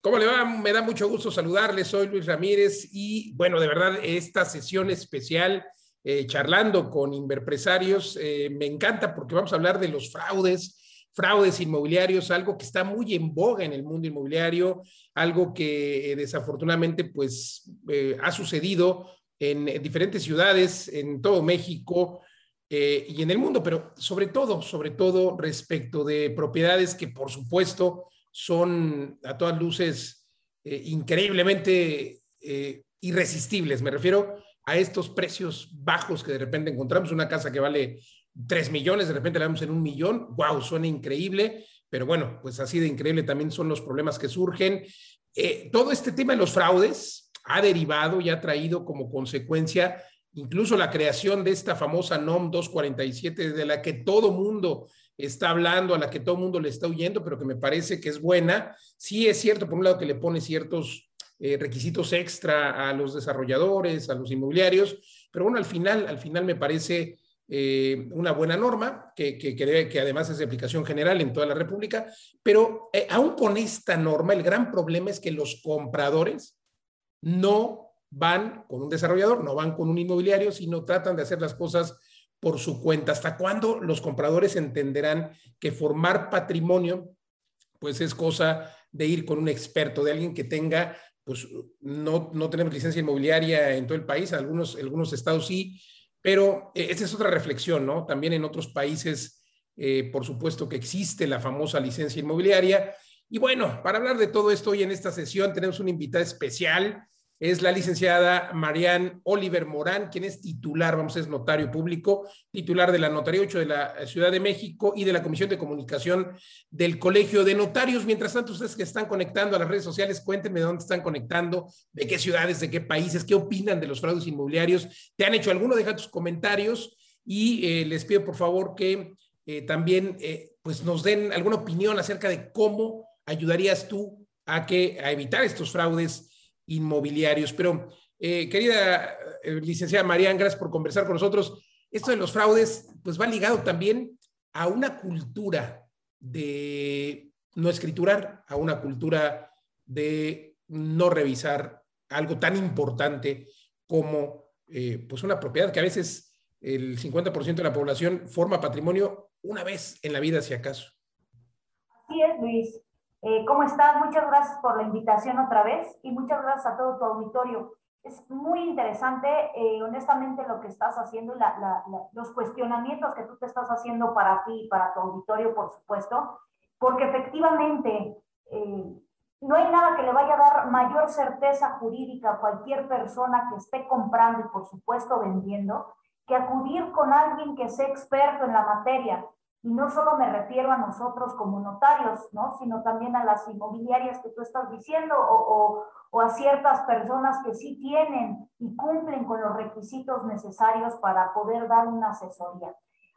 ¿Cómo le va? Me da mucho gusto saludarle. Soy Luis Ramírez y bueno, de verdad, esta sesión especial eh, charlando con inverpresarios eh, me encanta porque vamos a hablar de los fraudes, fraudes inmobiliarios, algo que está muy en boga en el mundo inmobiliario, algo que eh, desafortunadamente pues ha sucedido en, diferentes ciudades, en todo México. y en el mundo, pero sobre todo, sobre todo respecto de propiedades que por supuesto son a todas luces eh, increíblemente eh, irresistibles. Me refiero a estos precios bajos que de repente encontramos. Una casa que vale 3 millones, de repente la vemos en un millón. ¡Wow! Suena increíble. Pero bueno, pues así de increíble también son los problemas que surgen. Eh, todo este tema de los fraudes ha derivado y ha traído como consecuencia incluso la creación de esta famosa NOM 247, de la que todo mundo está hablando, a la que todo el mundo le está huyendo, pero que me parece que es buena. Sí es cierto, por un lado, que le pone ciertos eh, requisitos extra a los desarrolladores, a los inmobiliarios, pero bueno, al final, al final me parece eh, una buena norma, que, que, que, además es de aplicación general en toda la República, pero eh, aún con esta norma, el gran problema es que los compradores no van con un desarrollador, no van con un inmobiliario, sino tratan de hacer las cosas por su cuenta. ¿Hasta cuándo los compradores entenderán que formar patrimonio, pues es cosa de ir con un experto, de alguien que tenga, pues no, no tenemos licencia inmobiliaria en todo el país, algunos, algunos estados sí, pero eh, esa es otra reflexión, ¿no? También en otros países, eh, por supuesto que existe la famosa licencia inmobiliaria. Y bueno, para hablar de todo esto hoy en esta sesión tenemos una invitada especial es la licenciada Marian Oliver Morán, quien es titular, vamos decir, notario público, titular de la Notaría 8 de la Ciudad de México y de la Comisión de Comunicación del Colegio de Notarios. Mientras tanto, ustedes que están conectando a las redes sociales, cuéntenme de dónde están conectando, de qué ciudades, de qué países, qué opinan de los fraudes inmobiliarios. ¿Te han hecho alguno? Deja tus comentarios y eh, les pido por favor que eh, también eh, pues nos den alguna opinión acerca de cómo ayudarías tú a, que, a evitar estos fraudes inmobiliarios. Pero, eh, querida eh, licenciada María, gracias por conversar con nosotros. Esto de los fraudes, pues va ligado también a una cultura de no escriturar, a una cultura de no revisar algo tan importante como eh, pues una propiedad que a veces el 50% de la población forma patrimonio una vez en la vida, si acaso. Así es, Luis. Eh, ¿Cómo estás? Muchas gracias por la invitación otra vez y muchas gracias a todo tu auditorio. Es muy interesante, eh, honestamente, lo que estás haciendo y los cuestionamientos que tú te estás haciendo para ti y para tu auditorio, por supuesto, porque efectivamente eh, no hay nada que le vaya a dar mayor certeza jurídica a cualquier persona que esté comprando y, por supuesto, vendiendo, que acudir con alguien que sea experto en la materia y no solo me refiero a nosotros como notarios, ¿no? sino también a las inmobiliarias que tú estás diciendo o, a ciertas personas que sí tienen y cumplen con los requisitos necesarios para poder dar una asesoría.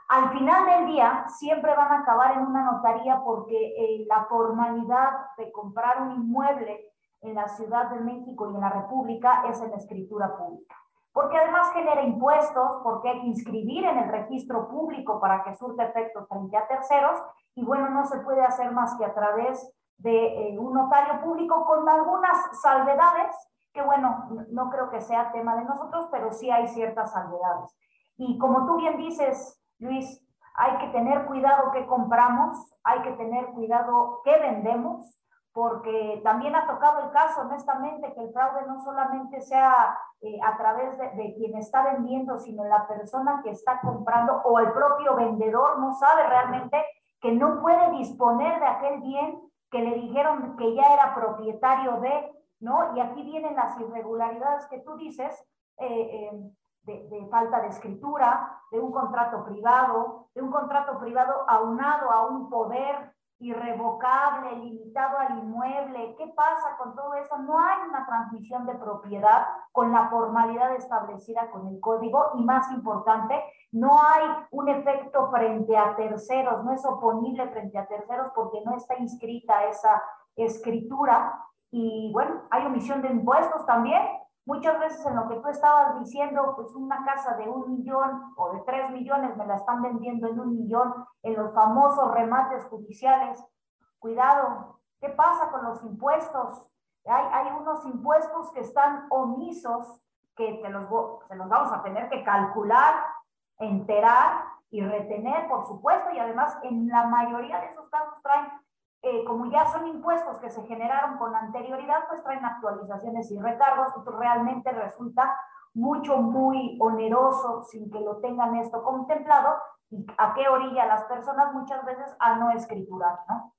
Al final del día, siempre van a acabar en una notaría porque eh, la formalidad de comprar un inmueble en la Ciudad de México y en la República es en escritura pública porque además genera impuestos, porque hay que inscribir en el registro público para que surte efectos frente a terceros, y bueno, no se puede hacer más que a través de eh, un notario público con algunas salvedades, que bueno, no creo que sea tema de nosotros, pero sí hay ciertas salvedades. Y como tú bien dices, Luis, hay que tener cuidado qué compramos, hay que tener cuidado qué vendemos, porque también ha tocado el caso, honestamente, que el fraude no solamente sea eh, a través de, quien está vendiendo, sino la persona que está comprando o el propio vendedor no sabe realmente que no puede disponer de aquel bien que le dijeron que ya era propietario de, ¿no? Y aquí vienen las irregularidades que tú dices, eh, eh, de, de, falta de escritura, de un contrato privado, de un contrato privado aunado a un poder irrevocable, limitado al inmueble. ¿Qué pasa con todo eso? No hay una transmisión de propiedad con la formalidad establecida con el código y más importante, no hay un efecto frente a terceros, no es oponible frente a terceros porque no está inscrita esa escritura y bueno, hay omisión de impuestos también Muchas veces en lo que tú estabas diciendo, pues una casa de un millón o de tres millones me la están vendiendo en un millón en los famosos remates judiciales. Cuidado, ¿qué pasa con los impuestos? Hay, hay unos impuestos que están omisos que te los, se los vamos a tener que calcular, enterar y retener, por supuesto, y además en la mayoría de esos casos traen, eh, como ya son impuestos que se generaron con anterioridad, pues traen actualizaciones y recargos, realmente resulta mucho, muy oneroso sin que lo tengan esto contemplado y a qué orilla las personas muchas veces a no escriturar, ¿no?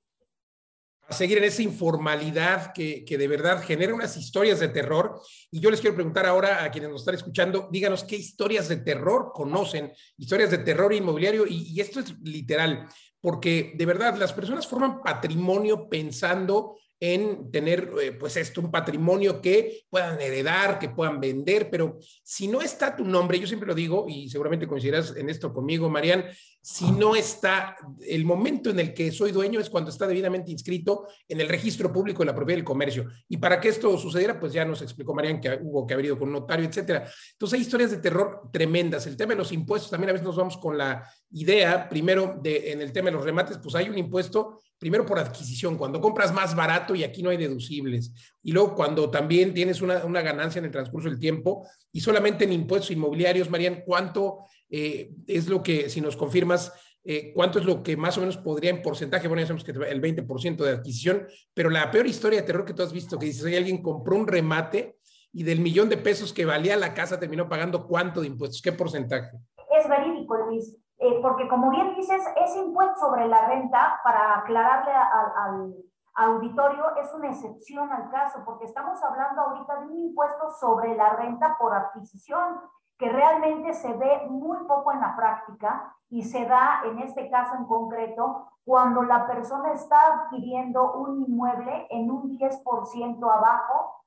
A seguir en esa informalidad que, que, de verdad genera unas historias de terror. Y yo les quiero preguntar ahora a quienes nos están escuchando, díganos qué historias de terror conocen, historias de terror inmobiliario, y, esto es literal, porque de verdad las personas forman patrimonio pensando en tener, eh, pues esto, un patrimonio que puedan heredar, que puedan vender, pero si no está tu nombre, yo siempre lo digo, y seguramente coincidirás en esto conmigo, Marian, si no está, el momento en el que soy dueño es cuando está debidamente inscrito en el registro público de la propiedad del comercio. Y para que esto sucediera, pues ya nos explicó Marian que hubo que haber ido con un notario, etcétera. Entonces hay historias de terror tremendas. El tema de los impuestos, también a veces nos vamos con la idea, primero, de, en el tema de los remates, pues hay un impuesto primero por adquisición, cuando compras más barato y aquí no hay deducibles. Y luego cuando también tienes una, una ganancia en el transcurso del tiempo y solamente en impuestos inmobiliarios, Marian, ¿cuánto eh, es lo que, si nos confirmas, eh, cuánto es lo que más o menos podría en porcentaje, bueno, ya sabemos que el 20% de adquisición, pero la peor historia de terror que tú has visto, que dices, alguien compró un remate y del millón de pesos que valía la casa terminó pagando cuánto de impuestos, qué porcentaje. Es verídico, Luis. Eh, porque como bien dices, ese impuesto sobre la renta, para aclararle al, auditorio, es una excepción al caso, porque estamos hablando ahorita de un impuesto sobre la renta por adquisición, que realmente se ve muy poco en la práctica y se da en este caso en concreto cuando la persona está adquiriendo un inmueble en un 10% abajo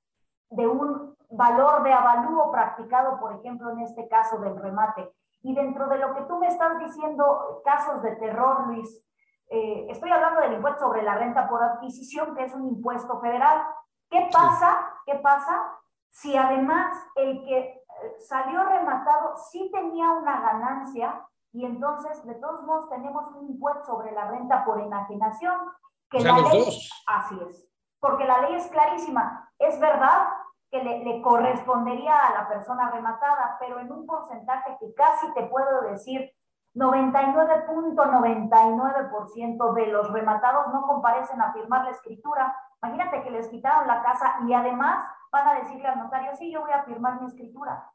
de un valor de avalúo practicado, por ejemplo, en este caso del remate. Y dentro de lo que tú me estás diciendo, casos de terror, Luis, eh, estoy hablando del impuesto sobre la renta por adquisición, que es un impuesto federal. ¿Qué pasa? ¿Qué pasa si además el que salió rematado sí tenía una ganancia y entonces de todos modos tenemos un impuesto sobre la renta por enajenación? Que la ley, Así es, porque la ley es clarísima. Es verdad que le, correspondería a la persona rematada, pero en un porcentaje que casi te puedo decir 99.99% de los rematados no comparecen a firmar la escritura. Imagínate que les quitaron la casa y además van a decirle al notario, sí, yo voy a firmar mi escritura.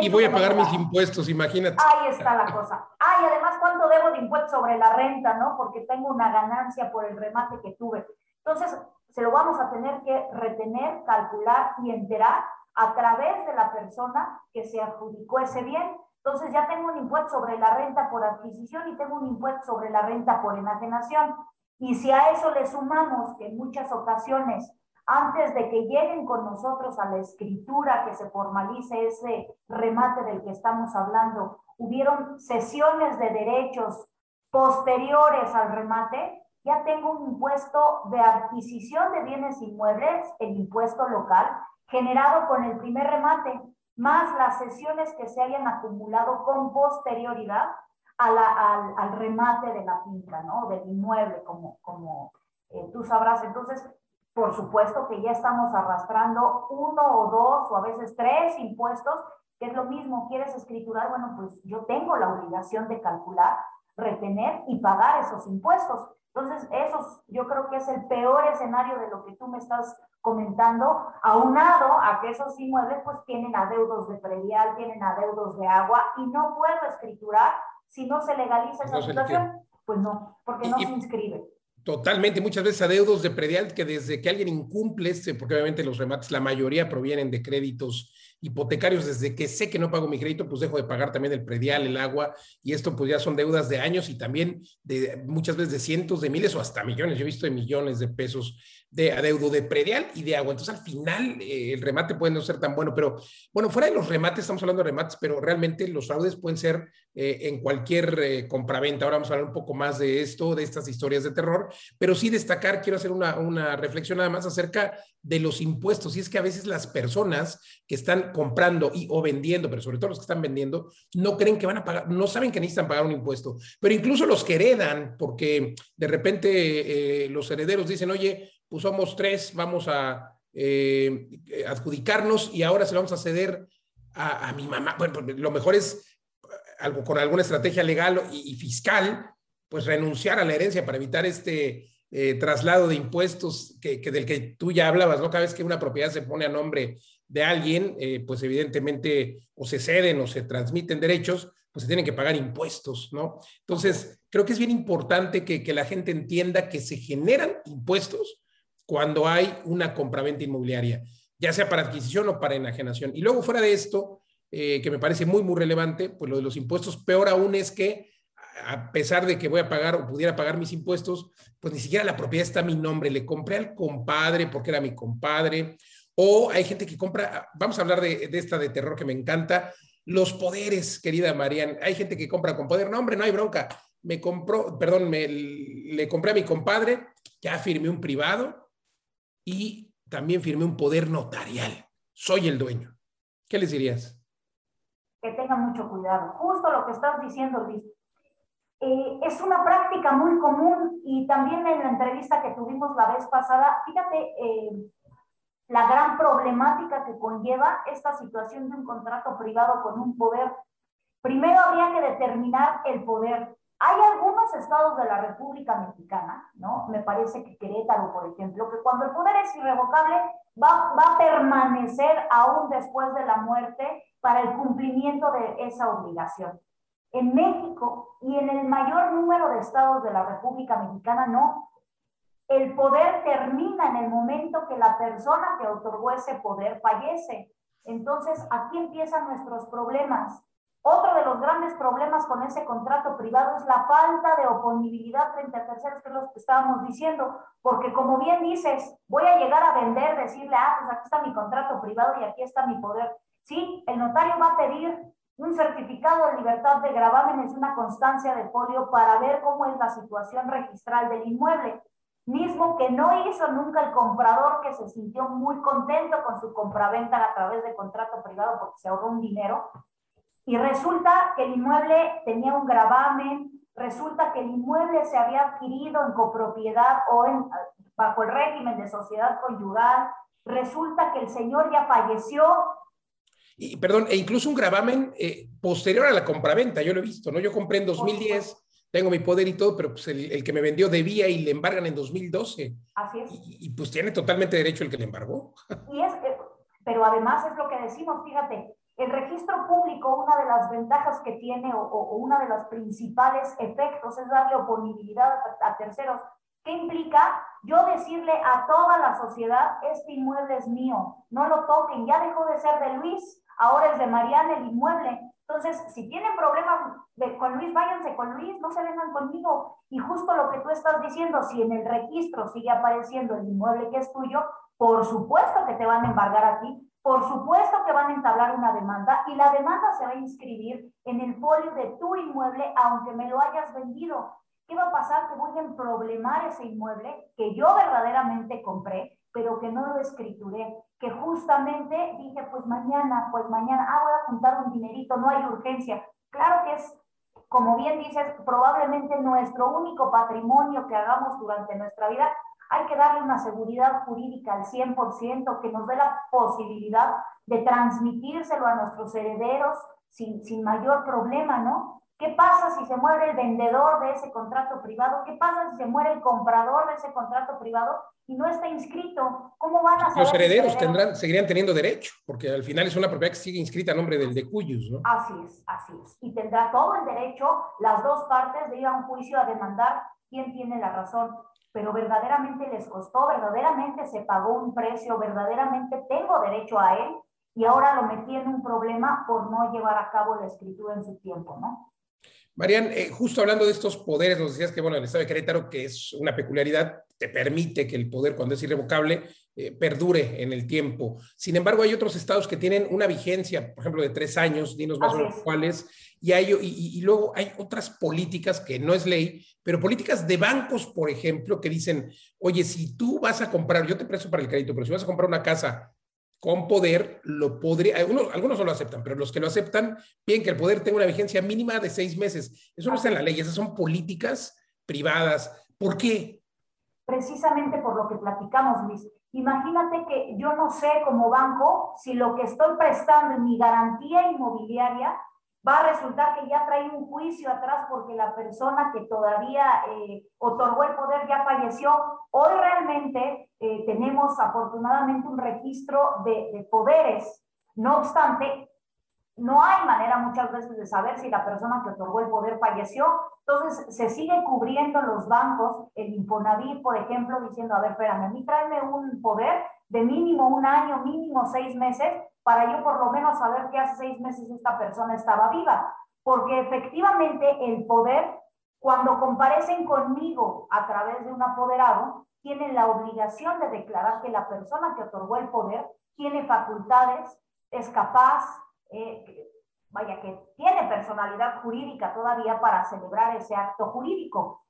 Y voy a pagar mis impuestos, imagínate. Ahí está la cosa. Ah, y además, ¿cuánto debo de impuestos sobre la renta, no? Porque tengo una ganancia por el remate que tuve. Entonces, se lo vamos a tener que retener, calcular y enterar a través de la persona que se adjudicó ese bien. Entonces ya tengo un impuesto sobre la renta por adquisición y tengo un impuesto sobre la renta por enajenación. Y si a eso le sumamos que en muchas ocasiones, antes de que lleguen con nosotros a la escritura, que se formalice ese remate del que estamos hablando, hubieron sesiones de derechos posteriores al remate, ya tengo un impuesto de adquisición de bienes inmuebles, el impuesto local, generado con el primer remate, más las sesiones que se hayan acumulado con posterioridad al, remate de la finca, ¿no? Del inmueble, como, como eh, tú sabrás. Entonces, por supuesto que ya estamos arrastrando uno o dos o a veces tres impuestos, que es lo mismo, quieres escriturar, bueno, pues yo tengo la obligación de calcular, retener y pagar esos impuestos. Entonces, eso yo creo que es el peor escenario de lo que tú me estás comentando, aunado a que esos inmuebles pues tienen adeudos de predial, tienen adeudos de agua y no puedo escriturar si no se legaliza esa situación. Pues no, porque no se inscribe. Totalmente, muchas veces adeudos de predial que desde que alguien incumple, este, porque obviamente los remates, la mayoría provienen de créditos hipotecarios, desde que sé que no pago mi crédito, pues dejo de pagar también el predial, el agua, y esto pues ya son deudas de años y también de muchas veces de cientos de miles o hasta millones, yo he visto de millones de pesos de adeudo de predial y de agua. Entonces, al final, eh, el remate puede no ser tan bueno, pero bueno, fuera de los remates, estamos hablando de remates, pero realmente los fraudes pueden ser eh, en cualquier eh, compraventa. Ahora vamos a hablar un poco más de esto, de estas historias de terror, pero sí destacar, quiero hacer una, una reflexión nada más acerca de los impuestos. Y es que a veces las personas que están comprando y o vendiendo, pero sobre todo los que están vendiendo, no creen que van a pagar, no saben que necesitan pagar un impuesto, pero incluso los que heredan, porque de repente los herederos dicen, oye, pues somos tres, vamos a eh, adjudicarnos y ahora se lo vamos a ceder a, mi mamá. Bueno, pues, lo mejor es algo con alguna estrategia legal y, fiscal, pues renunciar a la herencia para evitar este eh, traslado de impuestos que, del que tú ya hablabas, ¿no? Cada vez que una propiedad se pone a nombre de alguien, eh, pues evidentemente o se ceden o se transmiten derechos, pues se tienen que pagar impuestos, ¿no? Entonces, creo que es bien importante que la gente entienda que se generan impuestos cuando hay una compraventa inmobiliaria, ya sea para adquisición o para enajenación. Y luego, fuera de esto, eh, que me parece muy, muy relevante, pues lo de los impuestos, peor aún es que a pesar de que voy a pagar o pudiera pagar mis impuestos, pues ni siquiera la propiedad está a mi nombre. Le compré al compadre porque era mi compadre. O hay gente que compra, vamos a hablar de, esta de terror que me encanta, los poderes, querida Marian. Hay gente que compra con poder. No, hombre, no hay bronca. Me compró, perdón, le compré a mi compadre, ya firmé un privado y también firmé un poder notarial. Soy el dueño. ¿Qué les dirías? Que tengan mucho cuidado. Justo lo que estás diciendo, Luis eh, es una práctica muy común y también en la entrevista que tuvimos la vez pasada, fíjate eh, la gran problemática que conlleva esta situación de un contrato privado con un poder. Primero habría que determinar el poder. Hay algunos estados de la República Mexicana, ¿no? Me parece que Querétaro, por ejemplo, que cuando el poder es irrevocable, va, va a permanecer aún después de la muerte para el cumplimiento de esa obligación. En México y en el mayor número de estados de la República Mexicana no. El poder termina en el momento que la persona que otorgó ese poder fallece. Entonces, aquí empiezan nuestros problemas. Otro de los grandes problemas con ese contrato privado es la falta de oponibilidad frente a terceros, que es lo que estábamos diciendo, porque como bien dices, voy a llegar a vender, decirle, ah, pues aquí está mi contrato privado y aquí está mi poder. Sí, el notario va a pedir un certificado de libertad de gravamen es una constancia de folio para ver cómo es la situación registral del inmueble, mismo que no hizo nunca el comprador que se sintió muy contento con su compraventa a través de contrato privado porque se ahorró un dinero. Y resulta que el inmueble tenía un gravamen, resulta que el inmueble se había adquirido en copropiedad o en, bajo el régimen de sociedad conyugal, resulta que el señor ya falleció y, perdón, e incluso un gravamen eh, posterior a la compraventa, yo lo he visto, ¿no? Yo compré en 2010, tengo mi poder y todo, pero pues el, que me vendió debía y le embargan en 2012. Así es. Y, pues tiene totalmente derecho el que le embargó. Y es, eh, pero además es lo que decimos, fíjate, el registro público, una de las ventajas que tiene o, o uno de los principales efectos es darle oponibilidad a, terceros. ¿Qué implica? Yo decirle a toda la sociedad, este inmueble es mío, no lo toquen, ya dejó de ser de Luis, ahora es de Mariana el inmueble. Entonces, si tienen problemas con Luis, váyanse con Luis, no se vengan conmigo. Y justo lo que tú estás diciendo, si en el registro sigue apareciendo el inmueble que es tuyo, por supuesto que te van a embargar a ti, por supuesto que van a entablar una demanda y la demanda se va a inscribir en el folio de tu inmueble, aunque me lo hayas vendido. ¿Qué va a pasar? Que voy a emproblemar ese inmueble que yo verdaderamente compré, pero que no lo escrituré que justamente dije, pues mañana, pues mañana, ah, voy a juntar un dinerito, no hay urgencia. Claro que es, como bien dices, probablemente nuestro único patrimonio que hagamos durante nuestra vida. Hay que darle una seguridad jurídica al 100%, que nos dé la posibilidad de transmitírselo a nuestros herederos sin, sin mayor problema, ¿no? ¿Qué pasa si se muere el vendedor de ese contrato privado? ¿Qué pasa si se muere el comprador de ese contrato privado y no está inscrito? ¿Cómo van a saber? Los herederos, tendrán, seguirían teniendo derecho, porque al final es una propiedad que sigue inscrita a nombre del de cuyos, ¿no? Así es, así es. Y tendrá todo el derecho, las dos partes, de ir a un juicio a demandar quién tiene la razón. Pero verdaderamente les costó, verdaderamente se pagó un precio, verdaderamente tengo derecho a él y ahora lo metí en un problema por no llevar a cabo la escritura en su tiempo, ¿no? Marian, eh, justo hablando de estos poderes, nos decías que, bueno, el Estado de Querétaro, que es una peculiaridad, te permite que el poder, cuando es irrevocable, eh, perdure en el tiempo. Sin embargo, hay otros estados que tienen una vigencia, por ejemplo, de tres años, dinos más o menos cuáles, y, hay, y, y, luego hay otras políticas que no es ley, pero políticas de bancos, por ejemplo, que dicen, oye, si tú vas a comprar, yo te presto para el crédito, pero si vas a comprar una casa con poder lo podría, algunos, algunos no lo aceptan, pero los que lo aceptan piden que el poder tenga una vigencia mínima de seis meses. Eso no está en la ley, esas son políticas privadas. ¿Por qué? Precisamente por lo que platicamos, Luis. Imagínate que yo no sé como banco si lo que estoy prestando en mi garantía inmobiliaria va a resultar que ya trae un juicio atrás porque la persona que todavía eh, otorgó el poder ya falleció. Hoy realmente eh, tenemos afortunadamente un registro de, de poderes. No obstante, no hay manera muchas veces de saber si la persona que otorgó el poder falleció. Entonces, se sigue cubriendo los bancos, el Infonavit, por ejemplo, diciendo, a ver, espérame, a mí tráeme un poder de mínimo un año, mínimo seis meses, para yo por lo menos saber que hace seis meses esta persona estaba viva. Porque efectivamente el poder, cuando comparecen conmigo a través de un apoderado, tienen la obligación de declarar que la persona que otorgó el poder tiene facultades, es capaz, vaya, que tiene personalidad jurídica todavía para celebrar ese acto jurídico.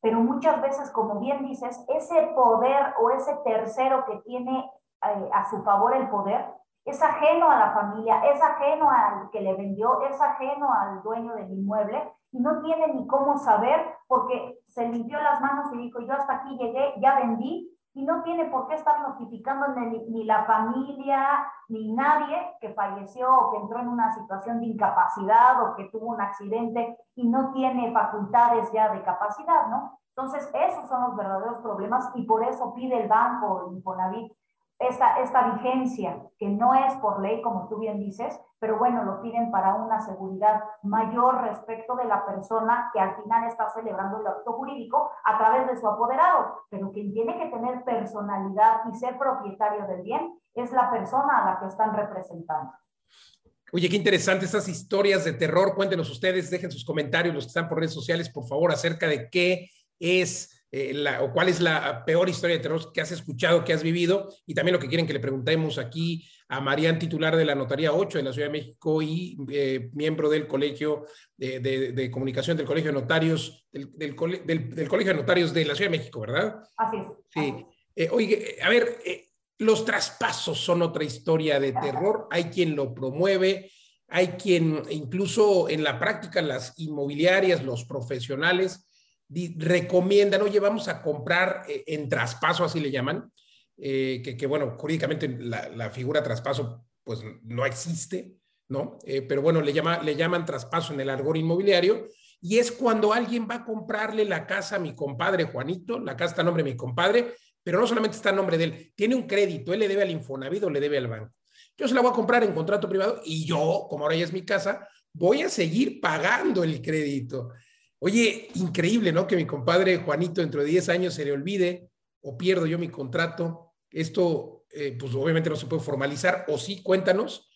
Pero muchas veces, como bien dices, ese poder o ese tercero que tiene eh, a su favor el poder es ajeno a la familia, es ajeno al que le vendió, es ajeno al dueño del inmueble y no tiene ni cómo saber porque se limpió las manos y dijo, yo hasta aquí llegué, ya vendí y no tiene por qué estar notificando ni, la familia ni nadie que falleció o que entró en una situación de incapacidad o que tuvo un accidente y no tiene facultades ya de capacidad, ¿no? Entonces, esos son los verdaderos problemas y por eso pide el banco, Infonavit, esta, esta vigencia, que no es por ley, como tú bien dices, pero bueno, lo piden para una seguridad mayor respecto de la persona que al final está celebrando el acto jurídico a través de su apoderado, pero quien tiene que tener personalidad y ser propietario del bien es la persona a la que están representando. Oye, qué interesante estas historias de terror. Cuéntenos ustedes, dejen sus comentarios, los que están por redes sociales, por favor, acerca de qué es eh, o cuál es la peor historia de terror que has escuchado, que has vivido, y también lo que quieren que le preguntemos aquí a Marían, titular de la Notaría 8 de la Ciudad de México y eh, miembro del Colegio de, Comunicación del Colegio de Notarios, del, Colegio de Notarios de la Ciudad de México, ¿verdad? Así es. Sí. Eh, oye, a ver, los traspasos son otra historia de terror, hay quien lo promueve, hay quien incluso en la práctica las inmobiliarias, los profesionales, recomiendan, oye, vamos a comprar eh, en traspaso, así le llaman, eh, que, bueno, jurídicamente la, figura traspaso pues no existe, ¿no? Eh, pero bueno, le, llama, le llaman traspaso en el argor inmobiliario y es cuando alguien va a comprarle la casa a mi compadre Juanito, la casa está a nombre de mi compadre, pero no solamente está a nombre de él, tiene un crédito, él le debe al Infonavit o le debe al banco. Yo se la voy a comprar en contrato privado y yo, como ahora ya es mi casa, voy a seguir pagando el crédito. Oye, increíble, ¿no? Que mi compadre Juanito dentro de 10 años se le olvide o pierdo yo mi contrato. Esto, eh, pues obviamente no se puede formalizar, o sí, cuéntanos.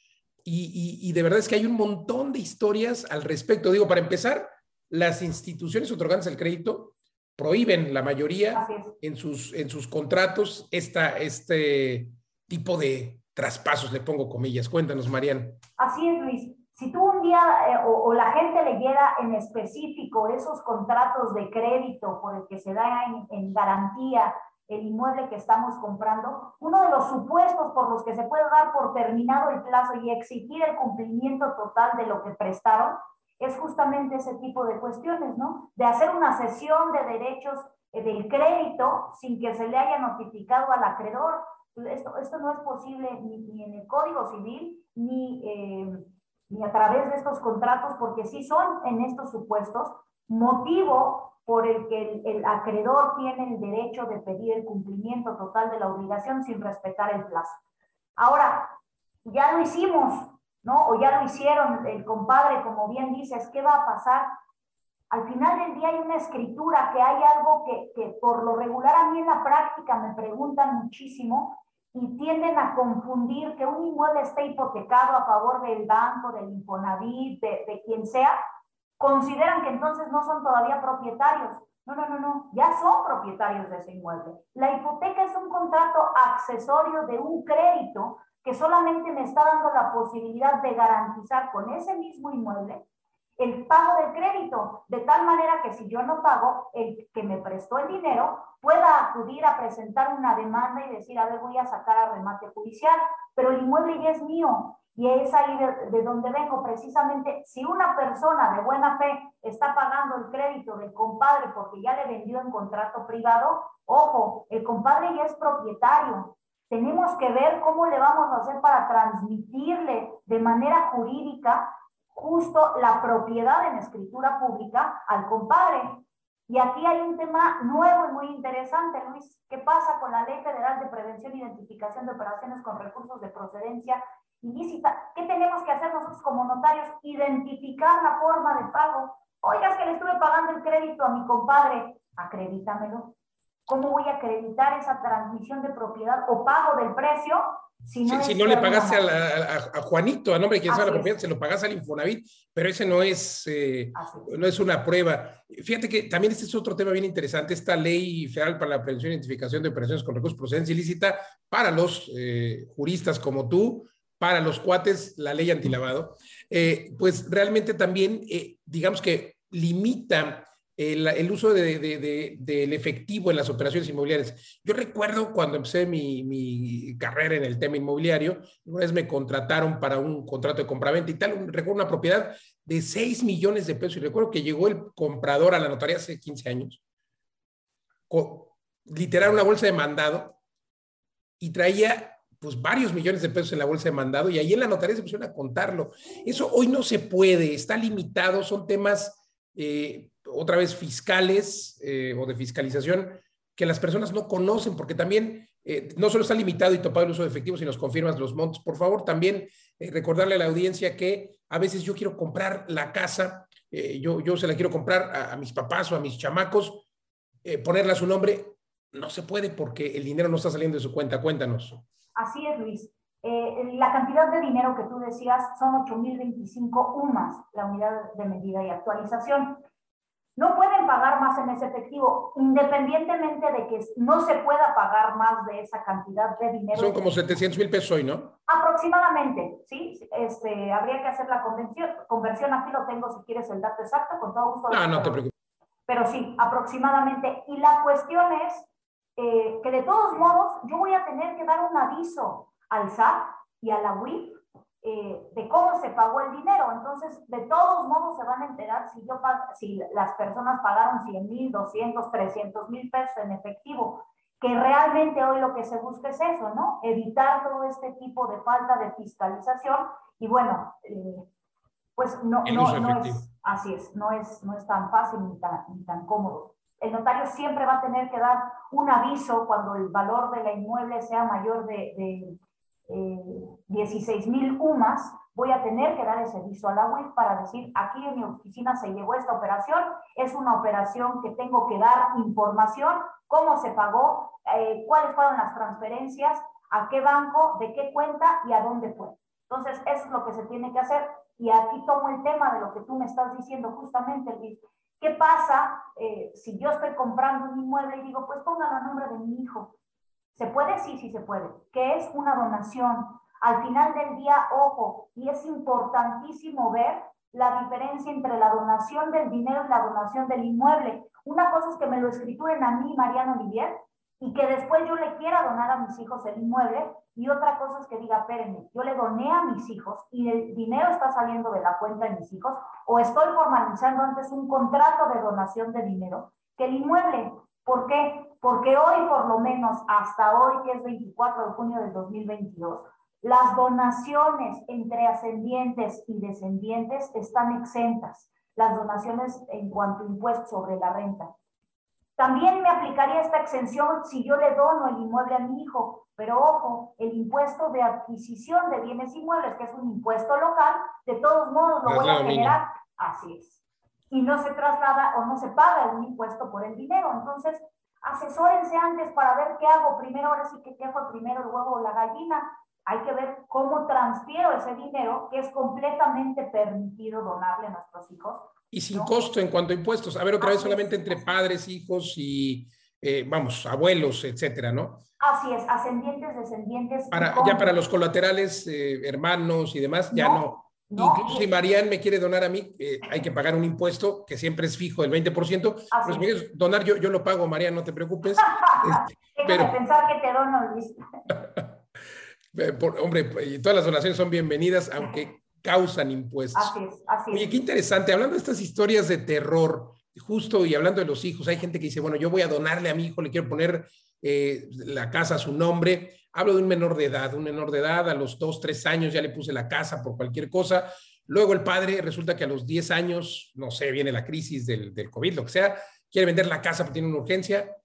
Y, de verdad es que hay un montón de historias al respecto. Digo, para empezar, las instituciones otorgantes del crédito prohíben la mayoría en sus, en sus contratos esta, este tipo de traspasos, le pongo comillas. Cuéntanos, Marian. Así es, Luis. Si tú un día eh, o, la gente leyera en específico esos contratos de crédito por el que se da en, garantía el inmueble que estamos comprando, uno de los supuestos por los que se puede dar por terminado el plazo y exigir el cumplimiento total de lo que prestaron es justamente ese tipo de cuestiones, ¿no? De hacer una sesión de derechos eh, del crédito sin que se le haya notificado al acreedor. Esto, esto no es posible ni, en el Código Civil ni... Eh, ni a través de estos contratos, porque sí son en estos supuestos motivo por el que el, acreedor tiene el derecho de pedir el cumplimiento total de la obligación sin respetar el plazo. Ahora, ya lo hicimos, ¿no? O ya lo hicieron el compadre, como bien dices, ¿qué va a pasar? Al final del día hay una escritura, que hay algo que, que por lo regular a mí en la práctica me preguntan muchísimo, y tienden a confundir que un inmueble está hipotecado a favor del banco, del Infonavit, de, quien sea, consideran que entonces no son todavía propietarios. No, no, no, no, ya son propietarios de ese inmueble. La hipoteca es un contrato accesorio de un crédito que solamente me está dando la posibilidad de garantizar con ese mismo inmueble el pago del crédito, de tal manera que si yo no pago, el que me prestó el dinero pueda acudir a presentar una demanda y decir, a ver, voy a sacar a remate judicial, pero el inmueble ya es mío. Y es ahí de, donde vengo, precisamente, si una persona de buena fe está pagando el crédito del compadre porque ya le vendió en contrato privado, ojo, el compadre ya es propietario. Tenemos que ver cómo le vamos a hacer para transmitirle de manera jurídica justo la propiedad en escritura pública al compadre. Y aquí hay un tema nuevo y muy interesante, Luis. ¿Qué pasa con la Ley Federal de Prevención e Identificación de Operaciones con Recursos de Procedencia ilícita? ¿Qué tenemos que hacer nosotros como notarios? Identificar la forma de pago. Oiga, es que le estuve pagando el crédito a mi compadre. Acredítamelo. ¿Cómo voy a acreditar esa transmisión de propiedad o pago del precio si no, le pagaste a, Juanito, a nombre de quien sea la propiedad, se lo pagas al Infonavit, pero ese no es, eh, no es una prueba. Fíjate que también este es otro tema bien interesante, esta ley federal para la prevención e identificación de operaciones con recursos de procedencia ilícita para los eh, juristas como tú, para los cuates, la ley antilavado, eh, pues realmente también, digamos que limita el, uso del efectivo en las operaciones inmobiliarias. Yo recuerdo cuando empecé mi, carrera en el tema inmobiliario, una vez me contrataron para un contrato de compraventa y tal, recuerdo una propiedad de 6 millones de pesos y recuerdo que llegó el comprador a la notaría hace 15 años, literal una bolsa de mandado y traía pues varios millones de pesos en la bolsa de mandado y ahí en la notaría se pusieron a contarlo. Eso hoy no se puede, está limitado, son temas eh, otra vez fiscales eh, o de fiscalización que las personas no conocen, porque también eh, no solo está limitado y topado el uso de efectivo, si nos confirmas los montos, por favor, también recordarle a la audiencia que a veces yo quiero comprar la casa, yo, yo se la quiero comprar a, mis papás o a mis chamacos, ponerla a su nombre, no se puede porque el dinero no está saliendo de su cuenta. Cuéntanos. Así es, Luis. La cantidad de dinero que tú decías son 8.025 UMAS, la unidad de medida y actualización. No pueden pagar más en ese efectivo, independientemente de que no se pueda pagar más de esa cantidad de dinero. Son como 700 mil pesos hoy, ¿no? Aproximadamente, sí. Este, habría que hacer la convención, conversión, aquí lo tengo si quieres el dato exacto, con todo gusto. Ah, no te preocupes. Pero sí, aproximadamente. Y la cuestión es eh, que de todos modos yo voy a tener que dar un aviso al SAT y a la UIF eh, de cómo se pagó el dinero. Entonces, de todos modos se van a enterar si, yo, si las personas pagaron 100 mil, 200, 300 mil pesos en efectivo, que realmente hoy lo que se busca es eso, ¿no? Evitar todo este tipo de falta de fiscalización y bueno, eh, pues no, no, no es, así es, no es, no es tan fácil ni tan, ni tan cómodo. El notario siempre va a tener que dar un aviso cuando el valor de la inmueble sea mayor de, de eh, 16 mil UMAS, voy a tener que dar ese aviso a la UIF para decir, aquí en mi oficina se llevó esta operación, es una operación que tengo que dar información, cómo se pagó, eh, cuáles fueron las transferencias, a qué banco, de qué cuenta y a dónde fue. Entonces, eso es lo que se tiene que hacer. Y aquí tomo el tema de lo que tú me estás diciendo justamente, Luis. ¿Qué pasa eh, si yo estoy comprando un inmueble y digo, pues póngalo a nombre de mi hijo? ¿Se puede? Sí, sí se puede. ¿Qué es una donación? Al final del día, ojo, y es importantísimo ver la diferencia entre la donación del dinero y la donación del inmueble. Una cosa es que me lo escrituren a mí, Mariano Olivier, y que después yo le quiera donar a mis hijos el inmueble, y otra cosa es que diga, espérenme, yo le doné a mis hijos y el dinero está saliendo de la cuenta de mis hijos, o estoy formalizando antes un contrato de donación de dinero, que el inmueble ¿Por qué? Porque hoy, por lo menos hasta hoy, que es 24 de junio del 2022, las donaciones entre ascendientes y descendientes están exentas. Las donaciones en cuanto a impuestos sobre la renta. También me aplicaría esta exención si yo le dono el inmueble a mi hijo, pero ojo, el impuesto de adquisición de bienes inmuebles, que es un impuesto local, de todos modos lo voy a generar. Así es y no se traslada o no se paga un impuesto por el dinero. Entonces, asesórense antes para ver qué hago primero, ahora sí que qué fue primero el huevo o la gallina. Hay que ver cómo transfiero ese dinero que es completamente permitido donarle a nuestros hijos. Y sin costo en cuanto a impuestos. A ver, otra vez solamente entre padres, hijos y, eh, vamos, abuelos, etcétera, ¿no? Así es, ascendientes, descendientes. Para, ya para los colaterales, eh, hermanos y demás, ya no Incluso si Marian me quiere donar a mí, eh, hay que pagar un impuesto que siempre es fijo, el 20%. Pero si me quieres donar, yo, yo lo pago, Marian, no te preocupes. este, pero... pensar que te dono, Luis. Eh, por, hombre, todas las donaciones son bienvenidas, aunque causan impuestos. Así es, así es. Oye, qué interesante. Hablando de estas historias de terror, justo y hablando de los hijos, hay gente que dice, bueno, yo voy a donarle a mi hijo, le quiero poner eh, la casa a su nombre. Hablo de un menor de edad, un menor de edad, a los dos, tres años ya le puse la casa por cualquier cosa. Luego el padre resulta que a los 10 años, no sé, viene la crisis del, del COVID, lo que sea, quiere vender la casa porque tiene una urgencia.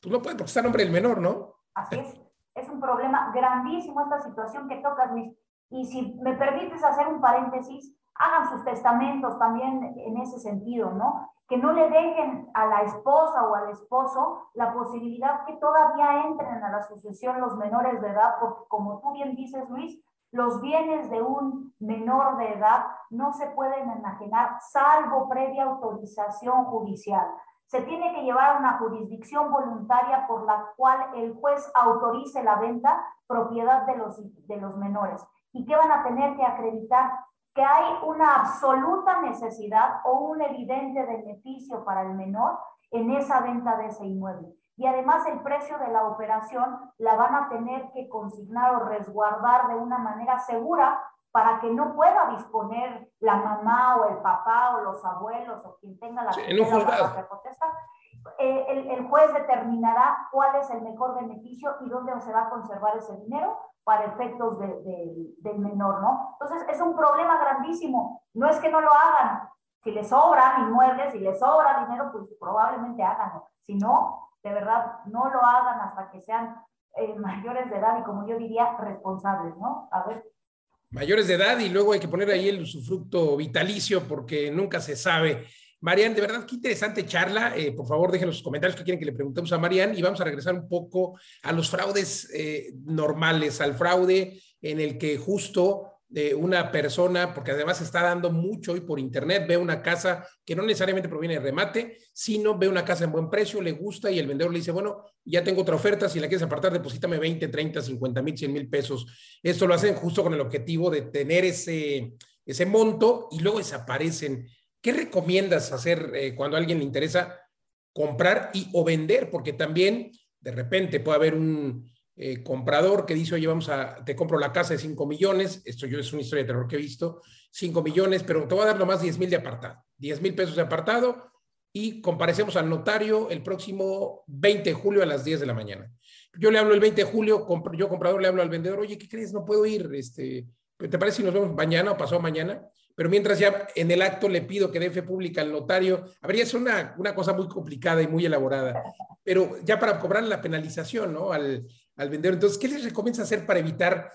Pues no puede porque está a nombre del menor, ¿no? Así es. Es un problema grandísimo esta situación que tocas, mis y si me permites hacer un paréntesis, hagan sus testamentos también en ese sentido, ¿no? Que no le dejen a la esposa o al esposo la posibilidad que todavía entren a la sucesión los menores de edad, porque como tú bien dices, Luis, los bienes de un menor de edad no se pueden enajenar salvo previa autorización judicial. Se tiene que llevar a una jurisdicción voluntaria por la cual el juez autorice la venta propiedad de los, de los menores y que van a tener que acreditar que hay una absoluta necesidad o un evidente beneficio para el menor en esa venta de ese inmueble. Y además el precio de la operación la van a tener que consignar o resguardar de una manera segura para que no pueda disponer la mamá o el papá o los abuelos o quien tenga la, sí, eh, el, el, juez determinará cuál es el mejor beneficio y dónde se va a conservar ese dinero para efectos de, de, del menor, ¿no? Entonces, es un problema grandísimo. No es que no lo hagan. Si les sobran inmuebles, si les sobra dinero, pues probablemente háganlo. Si no, de verdad, no lo hagan hasta que sean eh, mayores de edad y, como yo diría, responsables, ¿no? A ver. Mayores de edad y luego hay que poner ahí el usufructo vitalicio porque nunca se sabe Marian, de verdad, qué interesante charla. Eh, por favor, dejen los comentarios que quieren que le preguntemos a Marian y vamos a regresar un poco a los fraudes eh, normales, al fraude en el que justo eh, una persona, porque además está dando mucho hoy por internet, ve una casa que no necesariamente proviene de remate, sino ve una casa en buen precio, le gusta y el vendedor le dice, bueno, ya tengo otra oferta, si la quieres apartar, deposítame 20, 30, 50 mil, 100 mil pesos. Esto lo hacen justo con el objetivo de tener ese, ese monto y luego desaparecen ¿Qué recomiendas hacer eh, cuando a alguien le interesa comprar y o vender? Porque también de repente puede haber un eh, comprador que dice, oye, vamos a, te compro la casa de 5 millones, esto yo es una historia de terror que he visto, 5 millones, pero te voy a dar nomás 10 mil de apartado, 10 mil pesos de apartado y comparecemos al notario el próximo 20 de julio a las 10 de la mañana. Yo le hablo el 20 de julio, yo comprador le hablo al vendedor, oye, ¿qué crees? No puedo ir, este, ¿te parece si nos vemos mañana o pasado mañana? Pero mientras ya en el acto le pido que dé fe pública al notario, habría es una, una cosa muy complicada y muy elaborada, pero ya para cobrar la penalización ¿no? al, al vendedor. Entonces, ¿qué les recomiendas hacer para evitar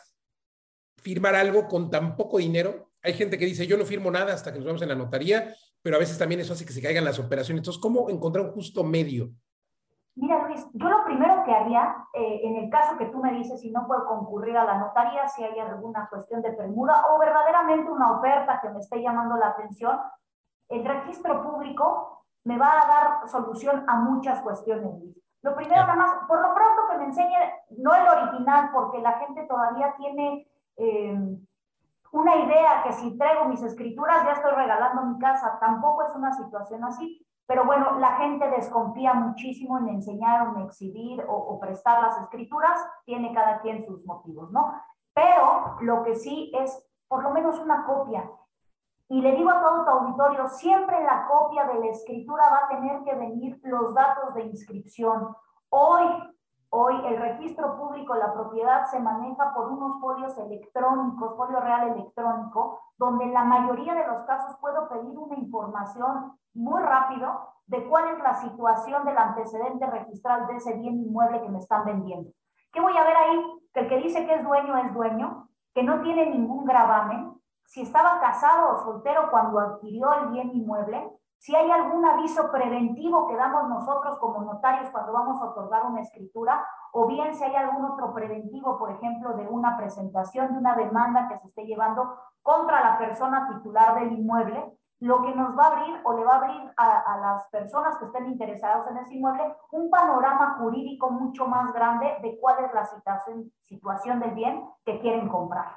firmar algo con tan poco dinero? Hay gente que dice, yo no firmo nada hasta que nos vamos en la notaría, pero a veces también eso hace que se caigan las operaciones. Entonces, ¿cómo encontrar un justo medio? Mira, Luis, yo lo primero que haría, eh, en el caso que tú me dices, si no puedo concurrir a la notaría, si hay alguna cuestión de premura o verdaderamente una oferta que me esté llamando la atención, el registro público me va a dar solución a muchas cuestiones, Luis. Lo primero, nada más, por lo pronto que me enseñe, no el original, porque la gente todavía tiene eh, una idea que si traigo mis escrituras ya estoy regalando mi casa. Tampoco es una situación así. Pero bueno, la gente desconfía muchísimo en enseñar o en exhibir o, o, prestar las escrituras, tiene cada quien sus motivos, ¿no? Pero lo que sí es por lo menos una copia. Y le digo a todo tu auditorio, siempre la copia de la escritura va a tener que venir los datos de inscripción. Hoy Hoy el registro público de la propiedad se maneja por unos folios electrónicos, folio real electrónico, donde en la mayoría de los casos puedo pedir una información muy rápido de cuál es la situación del antecedente registral de ese bien inmueble que me están vendiendo. ¿Qué voy a ver ahí? Que el que dice que es dueño es dueño, que no tiene ningún gravamen, si estaba casado o soltero cuando adquirió el bien inmueble, si hay algún aviso preventivo que damos nosotros como notarios cuando vamos a otorgar una escritura, o bien si hay algún otro preventivo, por ejemplo, de una presentación de una demanda que se esté llevando contra la persona titular del inmueble, lo que nos va a abrir o le va a abrir a, las personas que estén interesadas en ese inmueble un panorama jurídico mucho más grande de cuál es la situación del bien que quieren comprar.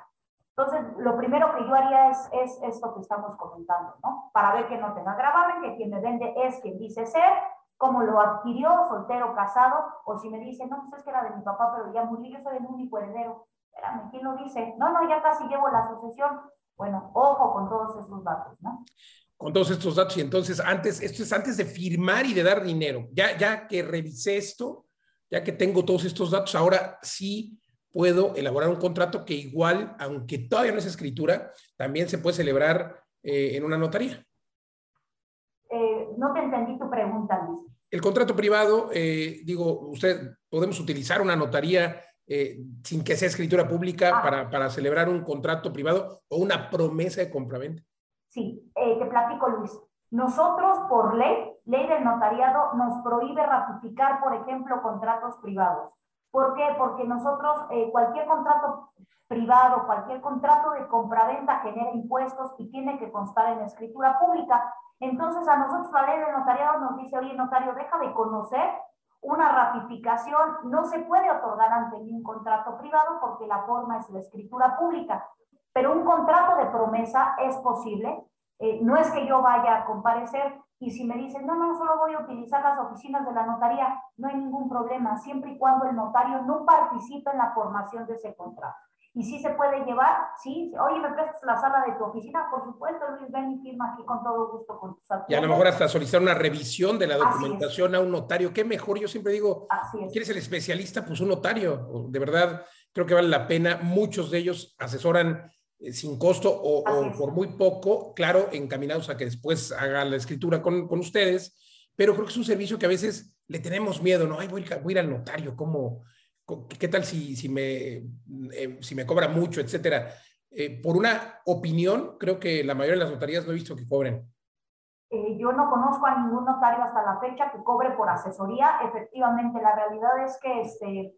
Entonces, lo primero que yo haría es, es esto que estamos comentando, ¿no? Para ver que no tenga gravamen, que quien me vende es quien dice ser, cómo lo adquirió, soltero, casado, o si me dice, no, pues es que era de mi papá, pero ya murió, yo soy el único heredero. Espérame, ¿quién lo dice? No, no, ya casi llevo la sucesión. Bueno, ojo con todos esos datos, ¿no? Con todos estos datos, y entonces antes, esto es antes de firmar y de dar dinero. Ya, ya que revisé esto, ya que tengo todos estos datos, ahora sí puedo elaborar un contrato que igual, aunque todavía no es escritura, también se puede celebrar eh, en una notaría. Eh, no te entendí tu pregunta, Luis. El contrato privado, eh, digo, usted, podemos utilizar una notaría sin que sea escritura pública ah. para, para, celebrar un contrato privado o una promesa de compraventa. Sí, te platico, Luis. Nosotros, por ley, ley del notariado, nos prohíbe ratificar, por ejemplo, contratos privados. ¿Por qué? Porque nosotros, eh, cualquier contrato privado, cualquier contrato de compraventa genera impuestos y tiene que constar en escritura pública. Entonces, a nosotros la ley del notariado nos dice, oye, notario, deja de conocer una ratificación, no se puede otorgar ante un contrato privado porque la forma es la escritura pública, pero un contrato de promesa es posible. Eh, no es que yo vaya a comparecer, y si me dicen, no, no, solo voy a utilizar las oficinas de la notaría, no hay ningún problema, siempre y cuando el notario no participe en la formación de ese contrato. Y si se puede llevar, sí, oye, ¿me prestas la sala de tu oficina? Por supuesto, Luis, ven y firma aquí con todo gusto con tus Y a lo mejor hasta solicitar una revisión de la documentación a un notario. ¿Qué mejor? Yo siempre digo, ¿quieres el especialista? Pues un notario. De verdad, creo que vale la pena. Muchos de ellos asesoran sin costo o, por muy poco, claro, encaminados a que después haga la escritura con, con, ustedes, pero creo que es un servicio que a veces le tenemos miedo, ¿no? Ay, voy, voy a ir al notario, ¿cómo? ¿Qué tal si, si, me, eh, si me cobra mucho, etcétera? Eh, por una opinión, creo que la mayoría de las notarías no he visto que cobren. yo no conozco a ningún notario hasta la fecha que cobre por asesoría. Efectivamente, la realidad es que este,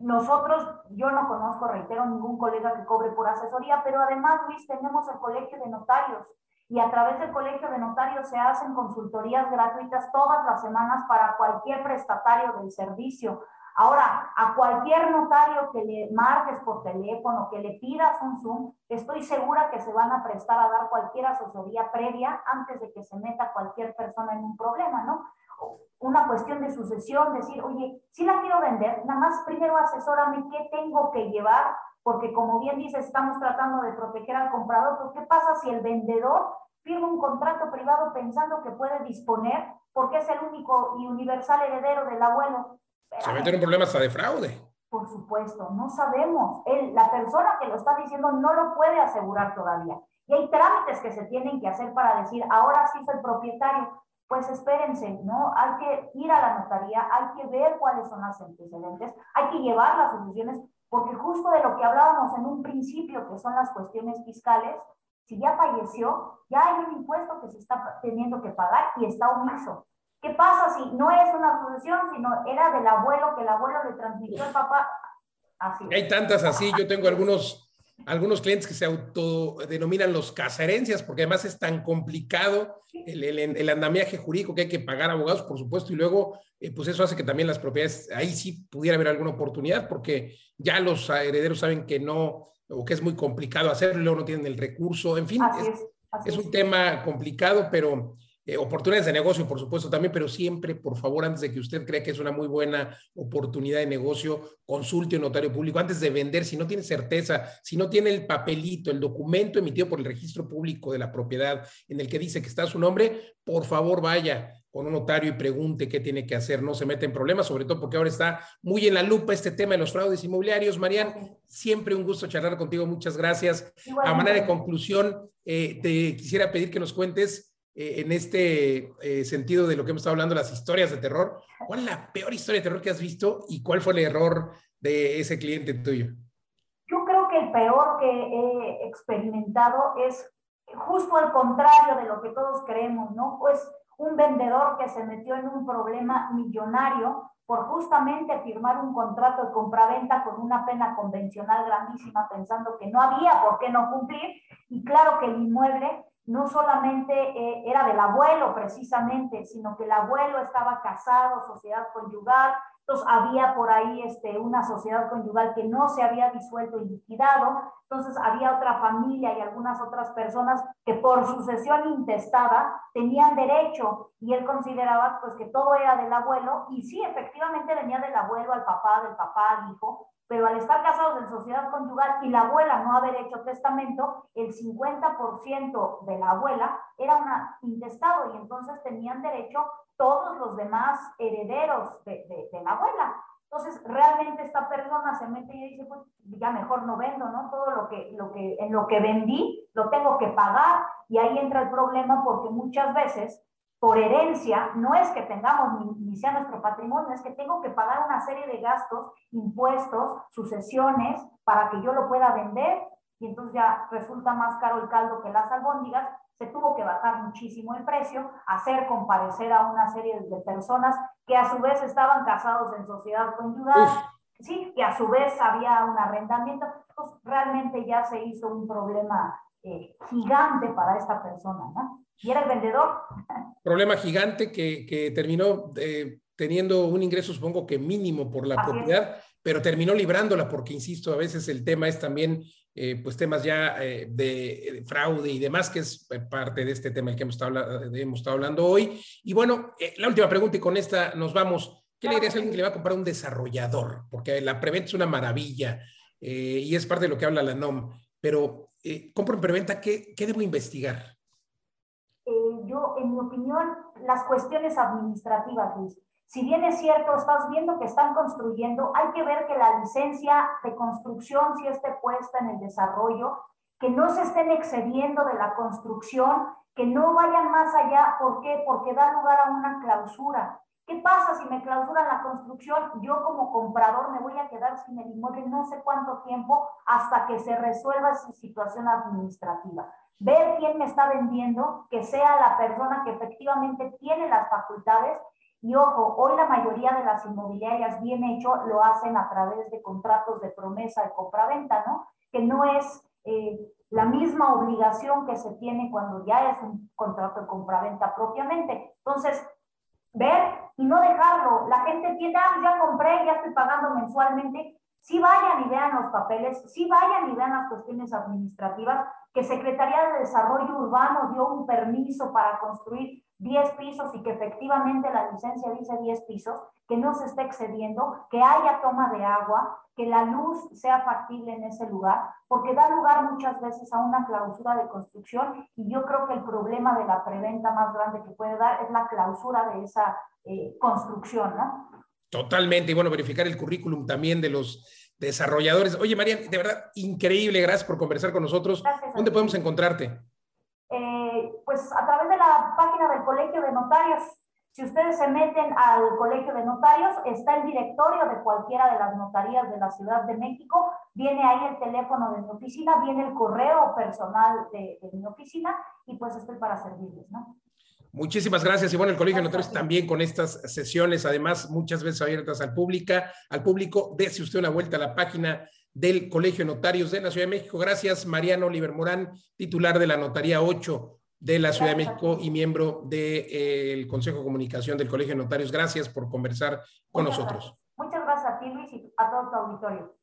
nosotros, yo no conozco, reitero, ningún colega que cobre por asesoría, pero además, Luis, tenemos el Colegio de Notarios y a través del Colegio de Notarios se hacen consultorías gratuitas todas las semanas para cualquier prestatario del servicio. Ahora, a cualquier notario que le marques por teléfono, que le pidas un Zoom, estoy segura que se van a prestar a dar cualquier asesoría previa antes de que se meta cualquier persona en un problema, ¿no? Una cuestión de sucesión, decir, oye, si la quiero vender, nada más primero asesórame qué tengo que llevar, porque como bien dices, estamos tratando de proteger al comprador, pues ¿qué pasa si el vendedor firma un contrato privado pensando que puede disponer, porque es el único y universal heredero del abuelo? Se meten en problemas de fraude. Por supuesto, no sabemos. Él, la persona que lo está diciendo no lo puede asegurar todavía. Y hay trámites que se tienen que hacer para decir, ahora sí soy propietario pues espérense, ¿no? Hay que ir a la notaría, hay que ver cuáles son las antecedentes, hay que llevar las soluciones, porque justo de lo que hablábamos en un principio, que son las cuestiones fiscales, si ya falleció, ya hay un impuesto que se está teniendo que pagar y está omiso. ¿Qué pasa si no es una sucesión, sino era del abuelo, que el abuelo le transmitió al papá? Así. Hay tantas así, yo tengo algunos algunos clientes que se autodenominan los casaherencias, porque además es tan complicado el, el, andamiaje jurídico que hay que pagar abogados, por supuesto, y luego, eh, pues eso hace que también las propiedades, ahí sí pudiera haber alguna oportunidad, porque ya los herederos saben que no, o que es muy complicado hacerlo, no tienen el recurso, en fin, es, un tema complicado, pero eh, oportunidades de negocio, por supuesto, también, pero siempre, por favor, antes de que usted crea que es una muy buena oportunidad de negocio, consulte un notario público antes de vender, si no tiene certeza, si no tiene el papelito, el documento emitido por el registro público de la propiedad en el que dice que está su nombre, por favor vaya con un notario y pregunte qué tiene que hacer, no se mete en problemas, sobre todo porque ahora está muy en la lupa este tema de los fraudes inmobiliarios. Marian, siempre un gusto charlar contigo, muchas gracias. A manera de conclusión, eh, te quisiera pedir que nos cuentes eh, en este eh, sentido de lo que hemos estado hablando, las historias de terror, ¿cuál es la peor historia de terror que has visto y cuál fue el error de ese cliente tuyo? Yo creo que el peor que he experimentado es justo al contrario de lo que todos creemos, ¿no? Pues un vendedor que se metió en un problema millonario por justamente firmar un contrato de compraventa con una pena convencional grandísima, pensando que no había por qué no cumplir, y claro que el inmueble no solamente eh, era del abuelo precisamente, sino que el abuelo estaba casado, sociedad conyugal, entonces había por ahí este, una sociedad conyugal que no se había disuelto y liquidado, entonces había otra familia y algunas otras personas que por sucesión intestada tenían derecho y él consideraba pues que todo era del abuelo. Y sí, efectivamente venía del abuelo al papá, del papá al hijo, pero al estar casados en sociedad conyugal y la abuela no haber hecho testamento, el 50% de la abuela era una intestado y entonces tenían derecho todos los demás herederos de, la abuela. Entonces, realmente esta persona se mete y dice, pues ya mejor no vendo, ¿no? Todo lo que, lo que, en lo que vendí lo tengo que pagar y ahí entra el problema porque muchas veces por herencia, no es que tengamos ni, sea nuestro patrimonio, es que tengo que pagar una serie de gastos, impuestos, sucesiones, para que yo lo pueda vender, y entonces ya resulta más caro el caldo que las albóndigas, se tuvo que bajar muchísimo el precio, hacer comparecer a una serie de personas que a su vez estaban casados en sociedad conyugal, sí, que a su vez había un arrendamiento, pues realmente ya se hizo un problema eh, gigante para esta persona, ¿no? Y era el vendedor. Problema gigante que, que terminó eh, teniendo un ingreso, supongo que mínimo por la propiedad, pero terminó librándola porque, insisto, a veces el tema es también, eh, pues, temas ya eh, de, fraude y demás, que es parte de este tema el que hemos estado, hemos estado hablando hoy. Y bueno, la última pregunta y con esta nos vamos. ¿Qué le dirías a alguien que le va a comprar un desarrollador? Porque la preventa es una maravilla y es parte de lo que habla la NOM, pero compro en preventa, ¿qué, ¿qué debo investigar? En mi opinión, las cuestiones administrativas, Luis. Si bien es cierto, estás viendo que están construyendo, hay que ver que la licencia de construcción si esté puesta en el desarrollo, que no se estén excediendo de la construcción, que no vayan más allá. ¿Por qué? Porque da lugar a una clausura. ¿Qué pasa si me clausuran la construcción? Yo como comprador me voy a quedar sin el inmueble no sé cuánto tiempo hasta que se resuelva esa situación administrativa ver quién me está vendiendo, que sea la persona que efectivamente tiene las facultades. Y ojo, hoy la mayoría de las inmobiliarias bien hecho lo hacen a través de contratos de promesa de compraventa, ¿no? Que no es eh, la misma obligación que se tiene cuando ya es un contrato de compraventa propiamente. Entonces, ver y no dejarlo. La gente tiene, ah, ya compré, ya estoy pagando mensualmente. Sí vayan y vean los papeles, sí vayan y vean las cuestiones administrativas, que Secretaría de Desarrollo Urbano dio un permiso para construir 10 pisos y que efectivamente la licencia dice 10 pisos, que no se esté excediendo, que haya toma de agua, que la luz sea factible en ese lugar, porque da lugar muchas veces a una clausura de construcción y yo creo que el problema de la preventa más grande que puede dar es la clausura de esa eh, construcción, ¿no? Totalmente, y bueno, verificar el currículum también de los desarrolladores. Oye, María, de verdad, increíble, gracias por conversar con nosotros. ¿Dónde podemos encontrarte? Eh, pues a través de la página del Colegio de Notarios. Si ustedes se meten al Colegio de Notarios, está el directorio de cualquiera de las notarías de la Ciudad de México, viene ahí el teléfono de mi oficina, viene el correo personal de, de mi oficina y pues estoy para servirles, ¿no? Muchísimas gracias. Y bueno, el Colegio de Notarios también con estas sesiones, además, muchas veces abiertas al público. Al público, dése usted una vuelta a la página del Colegio de Notarios de la Ciudad de México. Gracias, Mariano Oliver Morán, titular de la Notaría 8 de la Ciudad de México y miembro del Consejo de Comunicación del Colegio de Notarios. Gracias por conversar con nosotros. Muchas gracias a ti, Luis, y a todo tu auditorio.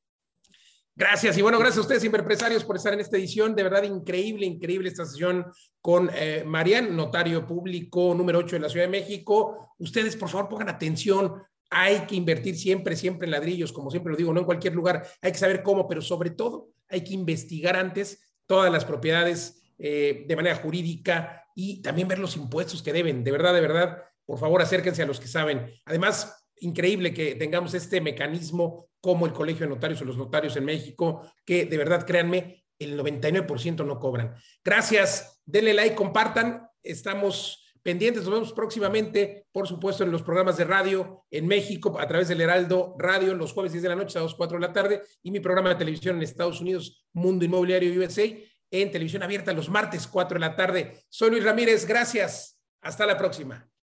Gracias. Y bueno, gracias a ustedes, empresarios, por estar en esta edición. De verdad, increíble, increíble esta sesión con eh, Marian, notario público número 8 de la Ciudad de México. Ustedes, por favor, pongan atención. Hay que invertir siempre, siempre en ladrillos, como siempre lo digo, no en cualquier lugar. Hay que saber cómo, pero sobre todo hay que investigar antes todas las propiedades eh, de manera jurídica y también ver los impuestos que deben. De verdad, de verdad, por favor, acérquense a los que saben. Además, increíble que tengamos este mecanismo como el Colegio de Notarios o los notarios en México, que de verdad, créanme, el 99% no cobran. Gracias, denle like, compartan, estamos pendientes, nos vemos próximamente, por supuesto, en los programas de radio en México, a través del Heraldo Radio, los jueves 10 de la noche, a las 4 de la tarde, y mi programa de televisión en Estados Unidos, Mundo Inmobiliario USA, en televisión abierta los martes 4 de la tarde. Soy Luis Ramírez, gracias, hasta la próxima.